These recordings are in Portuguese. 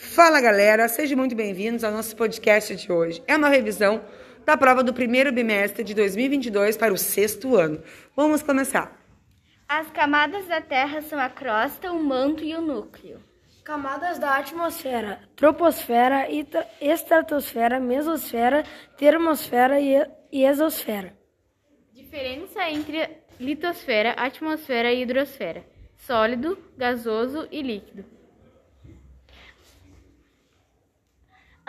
Fala galera, sejam muito bem-vindos ao nosso podcast de hoje. É uma revisão da prova do primeiro bimestre de 2022 para o sexto ano. Vamos começar. As camadas da Terra são a crosta, o manto e o núcleo. Camadas da atmosfera: troposfera, estratosfera, mesosfera, termosfera e exosfera. Diferença entre litosfera, atmosfera e hidrosfera: sólido, gasoso e líquido.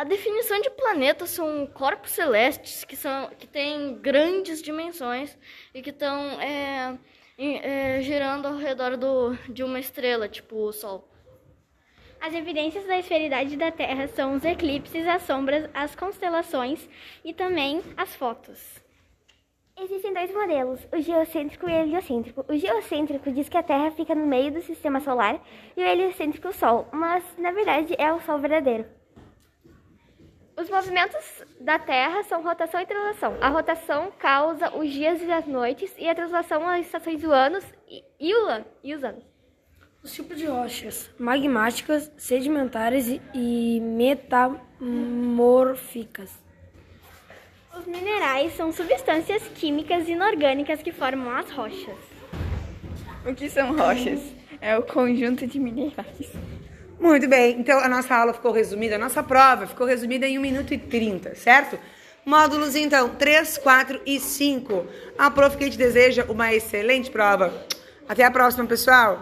A definição de planeta são corpos celestes que, são, que têm grandes dimensões e que estão é, é, girando ao redor do, de uma estrela, tipo o Sol. As evidências da esferidade da Terra são os eclipses, as sombras, as constelações e também as fotos. Existem dois modelos, o geocêntrico e o heliocêntrico. O geocêntrico diz que a Terra fica no meio do sistema solar e o heliocêntrico o Sol, mas na verdade é o Sol verdadeiro. Os movimentos da Terra são rotação e translação. A rotação causa os dias e as noites, e a translação as estações do ano e, e, o, e os anos. Os tipos de rochas: magmáticas, sedimentares e metamórficas. Os minerais são substâncias químicas inorgânicas que formam as rochas. O que são rochas? É o conjunto de minerais. Muito bem, então a nossa aula ficou resumida, a nossa prova ficou resumida em 1 minuto e 30, certo? Módulos então 3, 4 e 5. A prof que te deseja uma excelente prova. Até a próxima, pessoal!